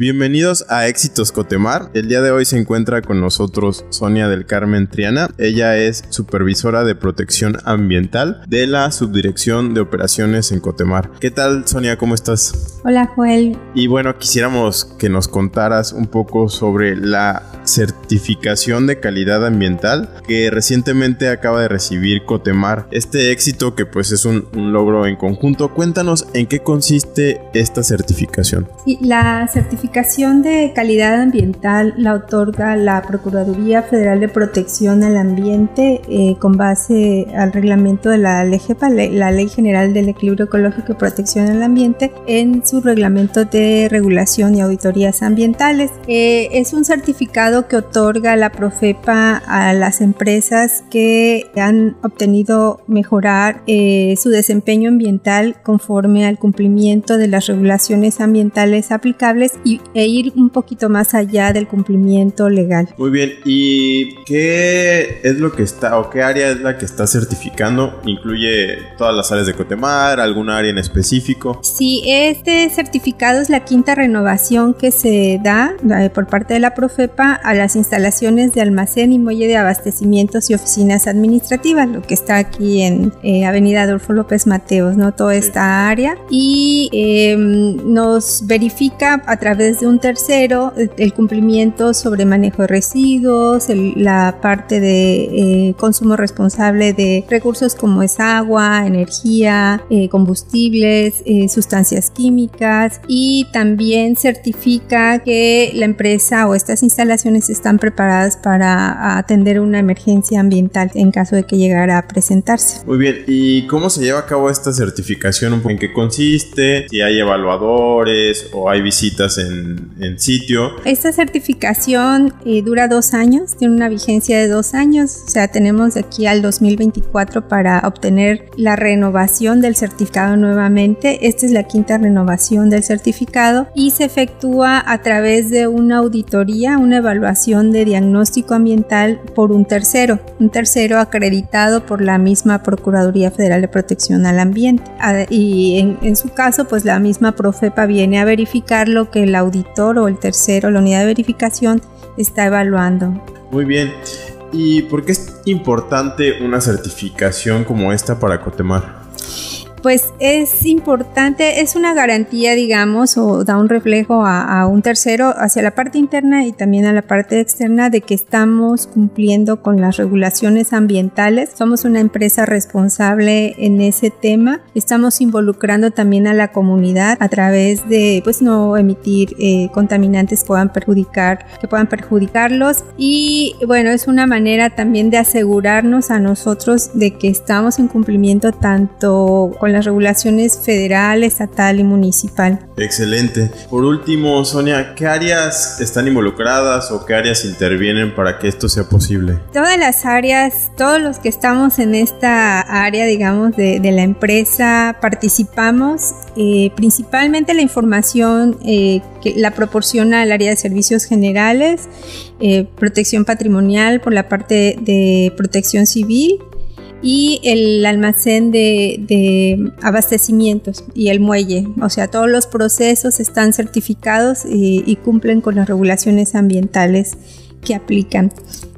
Bienvenidos a Éxitos Cotemar. El día de hoy se encuentra con nosotros Sonia del Carmen Triana. Ella es supervisora de protección ambiental de la Subdirección de Operaciones en Cotemar. ¿Qué tal, Sonia? ¿Cómo estás? Hola, Joel. Y bueno, quisiéramos que nos contaras un poco sobre la certificación de calidad ambiental que recientemente acaba de recibir Cotemar. Este éxito que pues es un, logro en conjunto. Cuéntanos en qué consiste esta certificación. la certificación de calidad ambiental la otorga la Procuraduría Federal de Protección al Ambiente eh, con base al reglamento de la LGPA, la Ley General del Equilibrio Ecológico y Protección al Ambiente, en su reglamento de regulación y auditorías ambientales. Eh, es un certificado que otorga la Profepa a las empresas que han obtenido mejorar eh, su desempeño ambiental conforme al cumplimiento de las regulaciones ambientales aplicables y, e ir un poquito más allá del cumplimiento legal. Muy bien, ¿y qué es lo que está o qué área es la que está certificando? ¿Incluye todas las áreas de Cotemar, alguna área en específico? Sí, este certificado es la quinta renovación que se da eh, por parte de la Profepa a las instalaciones de almacén y muelle de abastecimientos y oficinas administrativas, lo que está aquí en eh, Avenida Adolfo López Mateos, ¿no? Toda esta área. Y em, nos verifica a través de un tercero el cumplimiento sobre manejo de residuos, la parte de eh, consumo responsable de recursos como es agua, energía, eh, combustibles, sustancias químicas y también certifica que la empresa o estas instalaciones están preparadas para atender una emergencia ambiental en caso de que llegara a presentarse. Muy bien, ¿y cómo se lleva a cabo esta certificación? ¿En qué consiste? ¿Si hay evaluadores o hay visitas en, en sitio? Esta certificación eh, dura dos años, tiene una vigencia de dos años, o sea, tenemos de aquí al 2024 para obtener la renovación del certificado nuevamente. Esta es la quinta renovación del certificado y se efectúa a través de una auditoría, una evaluación de diagnóstico ambiental por un tercero, un tercero acreditado por la misma Procuraduría Federal de Protección al Ambiente. Y en, en su caso, pues la misma Profepa viene a verificar lo que el auditor o el tercero, la unidad de verificación, está evaluando. Muy bien. ¿Y por qué es importante una certificación como esta para Cotemar? Pues es importante, es una garantía, digamos, o da un reflejo a, un tercero hacia la parte interna y también a la parte externa de que estamos cumpliendo con las regulaciones ambientales. Somos una empresa responsable en ese tema. Estamos involucrando también a la comunidad a través de, pues, no emitir eh, contaminantes que puedan perjudicar, que puedan perjudicarlos. Y bueno, es una manera también de asegurarnos a nosotros de que estamos en cumplimiento tanto con las regulaciones federal, estatal y municipal. Excelente. Por último, Sonia, ¿qué áreas están involucradas o qué áreas intervienen para que esto sea posible? Todas las áreas, todos los que estamos en esta área, digamos, de, la empresa, participamos. Eh, principalmente la información eh, que la proporciona el área de servicios generales, eh, protección patrimonial por la parte de protección civil y el almacén de, abastecimientos y el muelle. O sea, todos los procesos están certificados y, y cumplen con las regulaciones ambientales que aplican.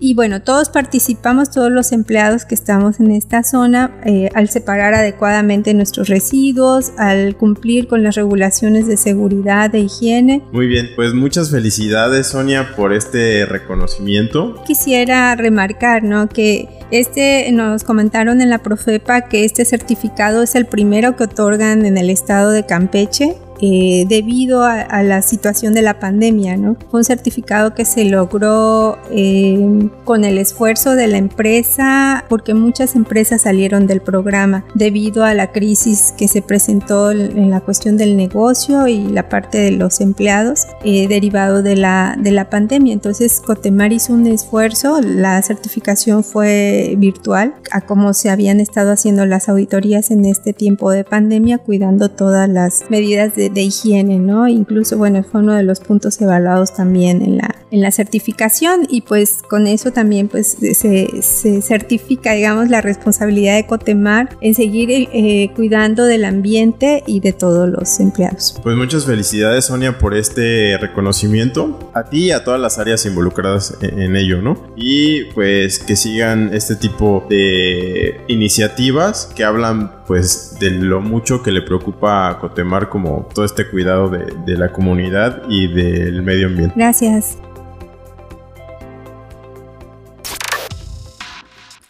Y bueno, todos participamos, todos los empleados que estamos en esta zona, eh, al separar adecuadamente nuestros residuos, al cumplir con las regulaciones de seguridad e higiene. Muy bien, pues muchas felicidades Sonia por este reconocimiento. Quisiera remarcar, ¿no? Que este nos comentaron en la Profepa que este certificado es el primero que otorgan en el estado de Campeche eh, debido a, la situación de la pandemia, ¿no? Fue un certificado que se logró eh, con el esfuerzo de la empresa, porque muchas empresas salieron del programa debido a la crisis que se presentó en la cuestión del negocio y la parte de los empleados eh, derivado de la, de la pandemia. Entonces, Cotemar hizo un esfuerzo, la certificación fue virtual, a cómo se habían estado haciendo las auditorías en este tiempo de pandemia, cuidando todas las medidas de, higiene, ¿no? Incluso, bueno, fue uno de los puntos evaluados también en la, en la certificación y pues con eso también pues se, se certifica, digamos, la responsabilidad de Cotemar en seguir eh, cuidando del ambiente y de todos los empleados. Pues muchas felicidades Sonia por este reconocimiento, a ti y a todas las áreas involucradas en, en ello, ¿no? Y pues que sigan este tipo de iniciativas que hablan pues de lo mucho que le preocupa a Cotemar como todo este cuidado de, de la comunidad y del medio ambiente. Gracias.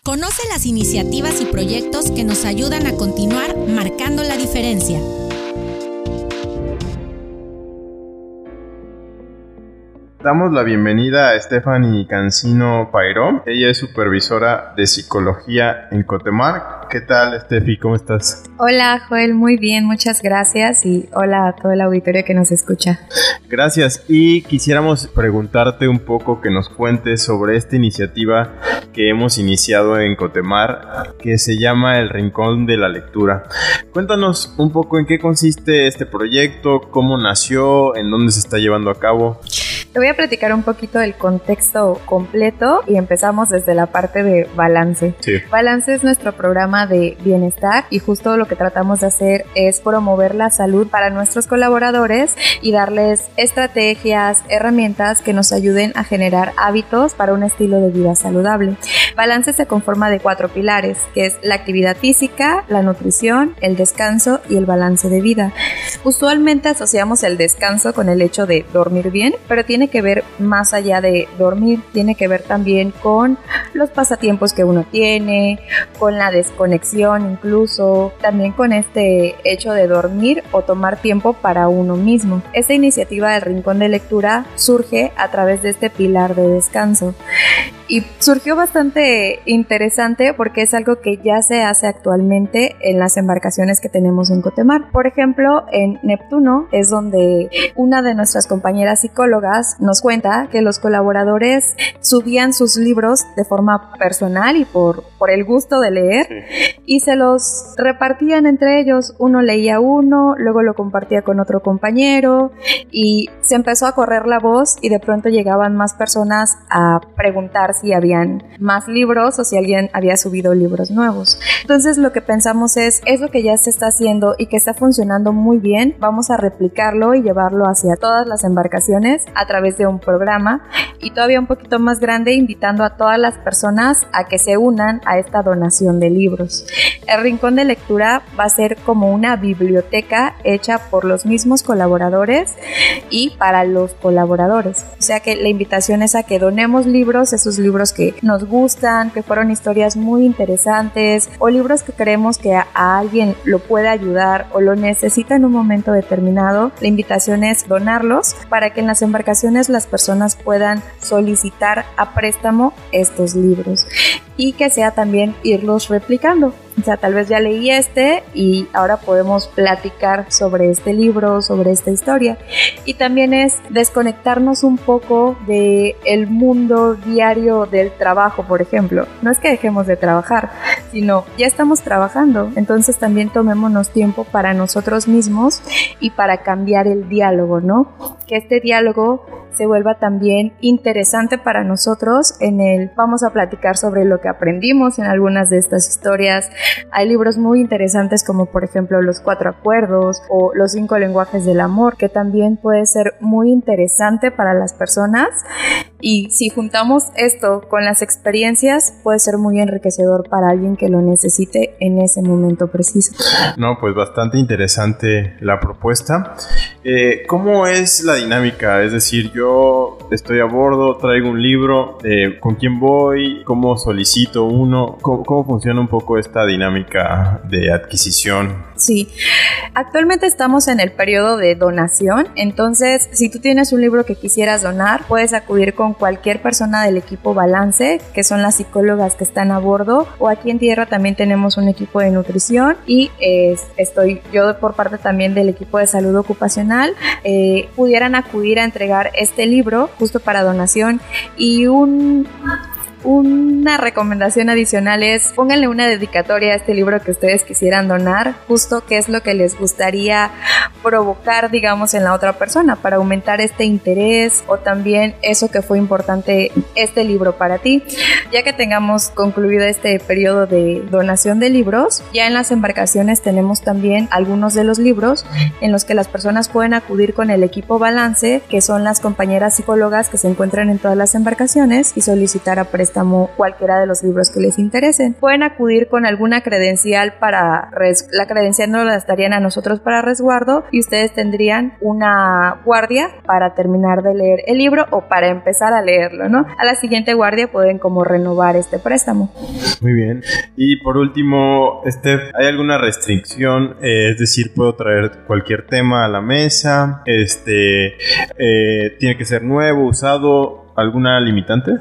Conoce las iniciativas y proyectos que nos ayudan a continuar marcando la diferencia. Damos la bienvenida a Stephanie Cancino Pairó. Ella es supervisora de psicología en Cotemar. ¿Qué tal, Steffi? ¿Cómo estás? Hola, Joel. Muy bien, muchas gracias. Y hola a todo el auditorio que nos escucha. Gracias. Y quisiéramos preguntarte un poco que nos cuentes sobre esta iniciativa que hemos iniciado en Cotemar, que se llama El Rincón de la Lectura. Cuéntanos un poco en qué consiste este proyecto, cómo nació, en dónde se está llevando a cabo. Te voy a platicar un poquito del contexto completo y empezamos desde la parte de balance. Balance es nuestro programa de bienestar y justo lo que tratamos de hacer es promover la salud para nuestros colaboradores y darles estrategias, herramientas que nos ayuden a generar hábitos para un estilo de vida saludable. Balance se conforma de cuatro pilares, que es la actividad física, la nutrición, el descanso y el balance de vida. Usualmente asociamos el descanso con el hecho de dormir bien, pero tiene que ver más allá de dormir, tiene que ver también con los pasatiempos que uno tiene, con la desconexión incluso, también con este hecho de dormir o tomar tiempo para uno mismo. Esta iniciativa del Rincón de Lectura surge a través de este pilar de descanso y surgió bastante interesante porque es algo que ya se hace actualmente en las embarcaciones que tenemos en Cotemar. Por ejemplo, en Neptuno es donde una de nuestras compañeras psicólogas nos cuenta que los colaboradores subían sus libros de forma personal y por, por el gusto de leer y se los repartían entre ellos. Uno leía uno, luego lo compartía con otro compañero y se empezó a correr la voz y de pronto llegaban más personas a preguntar si habían más libros o si alguien había subido libros nuevos. Entonces lo que pensamos es, es lo que ya se está haciendo y que está funcionando muy bien, vamos a replicarlo y llevarlo hacia todas las embarcaciones a través de un programa y todavía un poquito más grande invitando a todas las personas a que se unan a esta donación de libros. El Rincón de Lectura va a ser como una biblioteca hecha por los mismos colaboradores y para los colaboradores. O sea que la invitación es a que donemos libros, esos libros que nos gustan, que fueron historias muy interesantes o libros que creemos que a, alguien lo puede ayudar o lo necesita en un momento determinado. La invitación es donarlos para que en las embarcaciones las personas puedan solicitar a préstamo estos libros y que sea también irlos replicando. O sea, tal vez ya leí este y ahora podemos platicar sobre este libro, sobre esta historia. Y también es desconectarnos un poco de el mundo diario del trabajo, por ejemplo. No es que dejemos de trabajar, sino ya estamos trabajando. Entonces también tomémonos tiempo para nosotros mismos y para cambiar el diálogo, ¿no? Que este diálogo se vuelva también interesante para nosotros en el vamos a platicar sobre lo que aprendimos en algunas de estas historias. Hay libros muy interesantes como por ejemplo Los Cuatro Acuerdos o Los Cinco Lenguajes del Amor, que también puede ser muy interesante para las personas. Y si juntamos esto con las experiencias, puede ser muy enriquecedor para alguien que lo necesite en ese momento preciso. No, pues bastante interesante la propuesta. Eh, ¿Cómo es la dinámica? Es decir, yo estoy a bordo, traigo un libro, eh, ¿con quién voy? ¿Cómo solicito uno? ¿Cómo, funciona un poco esta dinámica de adquisición Sí, actualmente estamos en el periodo de donación, entonces si tú tienes un libro que quisieras donar, puedes acudir con cualquier persona del equipo Balance, que son las psicólogas que están a bordo, o aquí en tierra también tenemos un equipo de nutrición y estoy yo por parte también del equipo de salud ocupacional, eh, pudieran acudir a entregar este libro justo para donación. Y un una recomendación adicional es pónganle una dedicatoria a este libro que ustedes quisieran donar, justo qué es lo que les gustaría provocar, digamos, en la otra persona para aumentar este interés o también eso que fue importante este libro para ti. Ya que tengamos concluido este periodo de donación de libros, ya en las embarcaciones tenemos también algunos de los libros en los que las personas pueden acudir con el equipo balance, que son las compañeras psicólogas que se encuentran en todas las embarcaciones y solicitar a cualquiera de los libros que les interesen. Pueden acudir con alguna credencial para la credencial no la darían a nosotros para resguardo y ustedes tendrían una guardia para terminar de leer el libro o para empezar a leerlo, ¿no? A la siguiente guardia pueden como renovar este préstamo. Muy bien. Y por último, este, ¿hay alguna restricción? Eh, es decir, puedo traer cualquier tema a la mesa. Este, eh, tiene que ser nuevo, usado alguna limitante?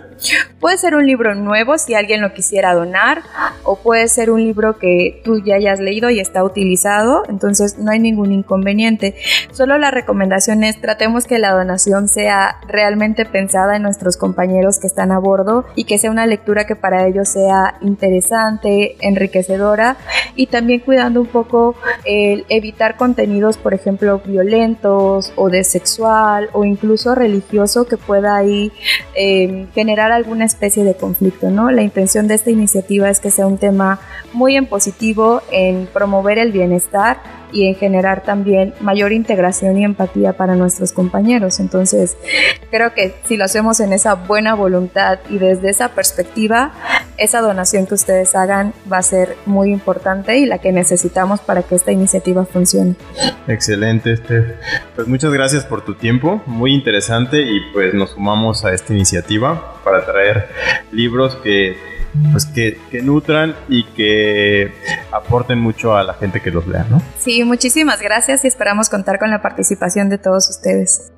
Puede ser un libro nuevo si alguien lo quisiera donar o puede ser un libro que tú ya hayas leído y está utilizado, entonces no hay ningún inconveniente. Solo la recomendación es tratemos que la donación sea realmente pensada en nuestros compañeros que están a bordo y que sea una lectura que para ellos sea interesante, enriquecedora y también cuidando un poco el evitar contenidos, por ejemplo, violentos o de sexual o incluso religioso que pueda ahí eh, generar alguna especie de conflicto, ¿no? La intención de esta iniciativa es que sea un tema muy en positivo, en promover el bienestar y en generar también mayor integración y empatía para nuestros compañeros. Entonces, creo que si lo hacemos en esa buena voluntad y desde esa perspectiva, esa donación que ustedes hagan va a ser muy importante y la que necesitamos para que esta iniciativa funcione. Excelente, Steph. Pues muchas gracias por tu tiempo, muy interesante y pues nos sumamos a esta iniciativa para traer libros que pues que, nutran y que aporten mucho a la gente que los lea, ¿no? Sí, muchísimas gracias y esperamos contar con la participación de todos ustedes.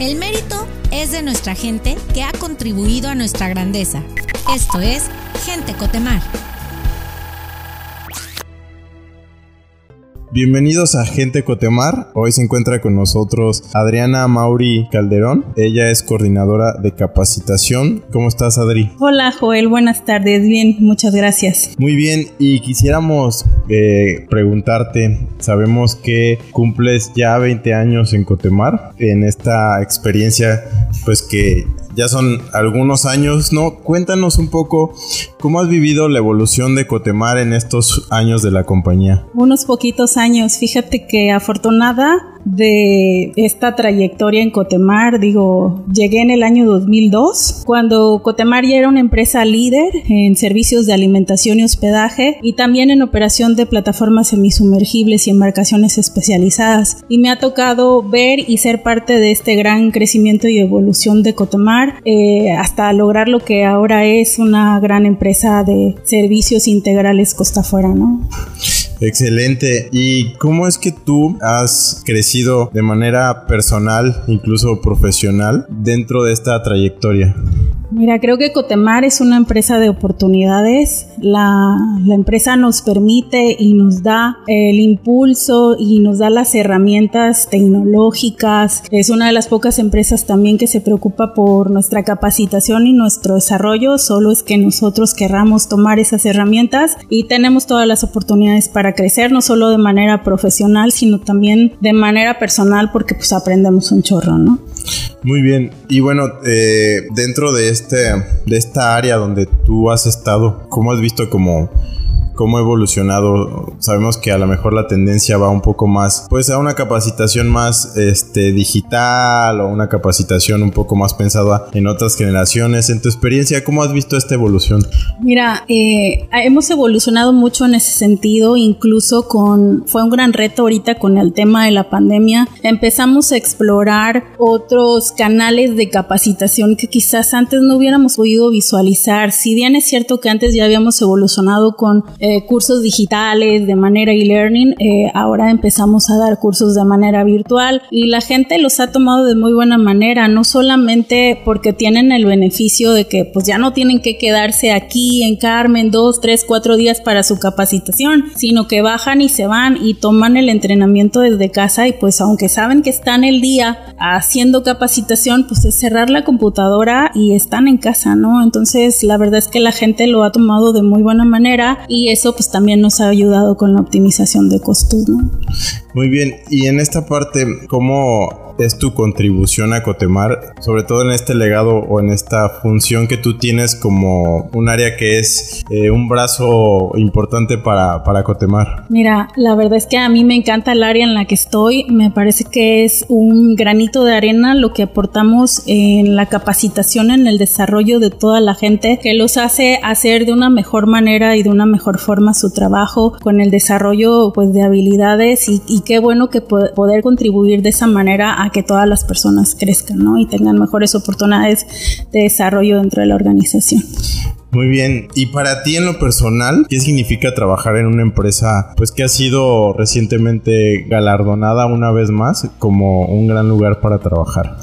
El mérito es de nuestra gente que ha contribuido a nuestra grandeza. Esto es Gente Cotemar. Bienvenidos a Gente Cotemar. Hoy se encuentra con nosotros Adriana Mauri Calderón. Ella es coordinadora de capacitación. ¿Cómo estás, Adri? Hola, Joel. Buenas tardes. Bien, muchas gracias. Muy bien. Y quisiéramos eh, preguntarte, sabemos que cumples ya 20 años en Cotemar, en esta experiencia, pues que ya son algunos años, ¿no? Cuéntanos un poco cómo has vivido la evolución de Cotemar en estos años de la compañía. Unos poquitos años, fíjate que afortunada de esta trayectoria en Cotemar, digo, llegué en el año 2002, cuando Cotemar ya era una empresa líder en servicios de alimentación y hospedaje y también en operación de plataformas semisumergibles y embarcaciones especializadas. Y me ha tocado ver y ser parte de este gran crecimiento y evolución de Cotemar eh, hasta lograr lo que ahora es una gran empresa de servicios integrales costa afuera, ¿no? Excelente. ¿Y cómo es que tú has crecido de manera personal, incluso profesional, dentro de esta trayectoria? Mira, creo que Cotemar es una empresa de oportunidades. La, la, empresa nos permite y nos da el impulso y nos da las herramientas tecnológicas. Es una de las pocas empresas también que se preocupa por nuestra capacitación y nuestro desarrollo. Solo es que nosotros querramos tomar esas herramientas y tenemos todas las oportunidades para crecer, no solo de manera profesional, sino también de manera personal porque pues aprendemos un chorro, ¿no? Muy bien. Y bueno, eh, dentro de, este, de esta área donde tú has estado, ¿cómo has visto como cómo ha evolucionado. Sabemos que a lo mejor la tendencia va un poco más, pues a una capacitación más este, digital o una capacitación un poco más pensada en otras generaciones. En tu experiencia, ¿cómo has visto esta evolución? Mira, eh, hemos evolucionado mucho en ese sentido, incluso con, fue un gran reto ahorita con el tema de la pandemia. Empezamos a explorar otros canales de capacitación que quizás antes no hubiéramos podido visualizar. Si bien es cierto que antes ya habíamos evolucionado con cursos digitales de manera e-learning, eh, ahora empezamos a dar cursos de manera virtual y la gente los ha tomado de muy buena manera, no solamente porque tienen el beneficio de que pues ya no tienen que quedarse aquí en Carmen dos, tres, cuatro días para su capacitación, sino que bajan y se van y toman el entrenamiento desde casa y pues aunque saben que están el día haciendo capacitación, pues es cerrar la computadora y están en casa, ¿no? Entonces la verdad es que la gente lo ha tomado de muy buena manera y eso pues también nos ha ayudado con la optimización de costos, ¿no? Muy bien, y en esta parte, ¿cómo es tu contribución a Cotemar, sobre todo en este legado o en esta función que tú tienes como un área que es eh, un brazo importante para, para Cotemar? Mira, la verdad es que a mí me encanta el área en la que estoy, me parece que es un granito de arena lo que aportamos en la capacitación, en el desarrollo de toda la gente, que los hace hacer de una mejor manera y de una mejor forma su trabajo con el desarrollo pues de habilidades y, y qué bueno que poder contribuir de esa manera a que todas las personas crezcan ¿no? y tengan mejores oportunidades de desarrollo dentro de la organización. Muy bien, y para ti en lo personal, ¿qué significa trabajar en una empresa pues que ha sido recientemente galardonada una vez más como un gran lugar para trabajar?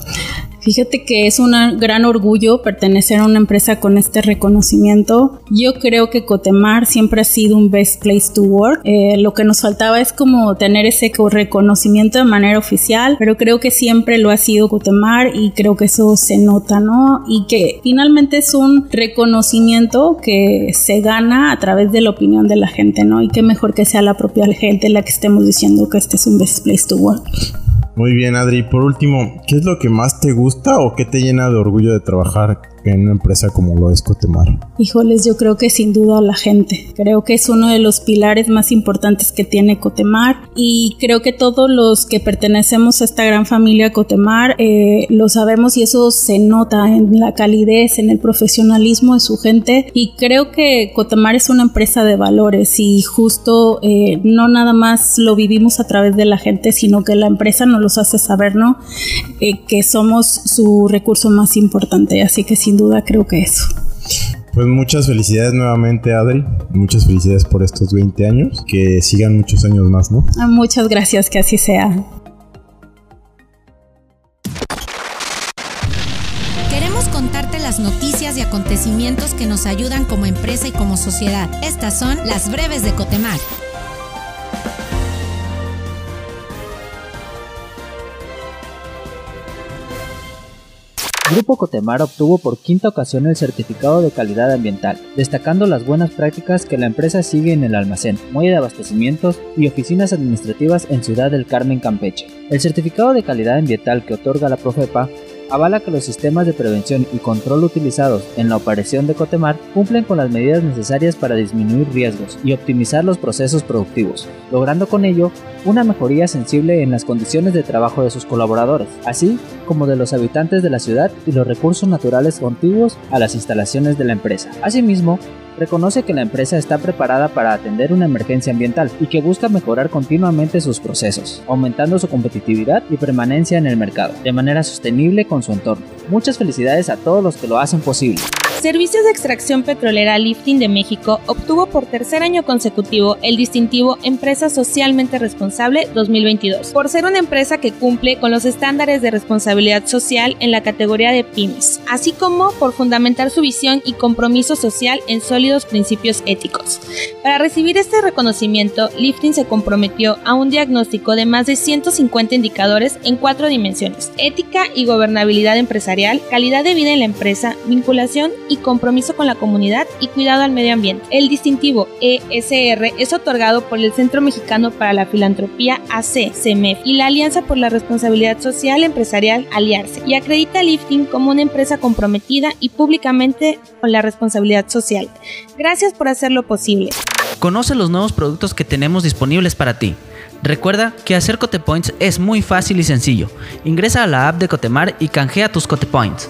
Fíjate que es un gran orgullo pertenecer a una empresa con este reconocimiento. Yo creo que Cotemar siempre ha sido un best place to work. Eh, lo que nos faltaba es como tener ese reconocimiento de manera oficial, pero creo que siempre lo ha sido Cotemar y creo que eso se nota, ¿no? Y que finalmente es un reconocimiento que se gana a través de la opinión de la gente, ¿no? Y qué mejor que sea la propia gente la que estemos diciendo que este es un best place to work. Muy bien, Adri. Por último, ¿qué es lo que más te gusta o qué te llena de orgullo de trabajar en una empresa como lo es Cotemar? Híjoles, yo creo que sin duda la gente. Creo que es uno de los pilares más importantes que tiene Cotemar y creo que todos los que pertenecemos a esta gran familia Cotemar eh, lo sabemos y eso se nota en la calidez, en el profesionalismo de su gente y creo que Cotemar es una empresa de valores y justo eh, no nada más lo vivimos a través de la gente, sino que la empresa nos los hace saber, ¿no? Eh, que somos su recurso más importante, así que sin duda creo que eso. Pues muchas felicidades nuevamente, Adri. Muchas felicidades por estos 20 años. Que sigan muchos años más, ¿no? Ah, muchas gracias, que así sea. Queremos contarte las noticias y acontecimientos que nos ayudan como empresa y como sociedad. Estas son las breves de Cotemar. Grupo Cotemar obtuvo por quinta ocasión el certificado de calidad ambiental, destacando las buenas prácticas que la empresa sigue en el almacén, muelle de abastecimientos y oficinas administrativas en Ciudad del Carmen, Campeche. El certificado de calidad ambiental que otorga la Profepa avala que los sistemas de prevención y control utilizados en la operación de Cotemar cumplen con las medidas necesarias para disminuir riesgos y optimizar los procesos productivos, logrando con ello una mejoría sensible en las condiciones de trabajo de sus colaboradores, así como de los habitantes de la ciudad y los recursos naturales contiguos a las instalaciones de la empresa. Asimismo, reconoce que la empresa está preparada para atender una emergencia ambiental y que busca mejorar continuamente sus procesos, aumentando su competitividad y permanencia en el mercado, de manera sostenible con su entorno. Muchas felicidades a todos los que lo hacen posible. Servicios de Extracción Petrolera Lifting de México obtuvo por tercer año consecutivo el distintivo Empresa Socialmente Responsable 2022, por ser una empresa que cumple con los estándares de responsabilidad social en la categoría de pymes, así como por fundamentar su visión y compromiso social en sólidos principios éticos. Para recibir este reconocimiento, Lifting se comprometió a un diagnóstico de más de 150 indicadores en cuatro dimensiones, ética y gobernabilidad empresarial, calidad de vida en la empresa, vinculación y compromiso con la comunidad y cuidado al medio ambiente. El distintivo ESR es otorgado por el Centro Mexicano para la Filantropía AC, CEMEF, y la Alianza por la Responsabilidad Social Empresarial Aliarse, y acredita a Lifting como una empresa comprometida y públicamente con la responsabilidad social. Gracias por hacerlo posible. Conoce los nuevos productos que tenemos disponibles para ti. Recuerda que hacer Cotepoints es muy fácil y sencillo. Ingresa a la app de Cotemar y canjea tus Cotepoints.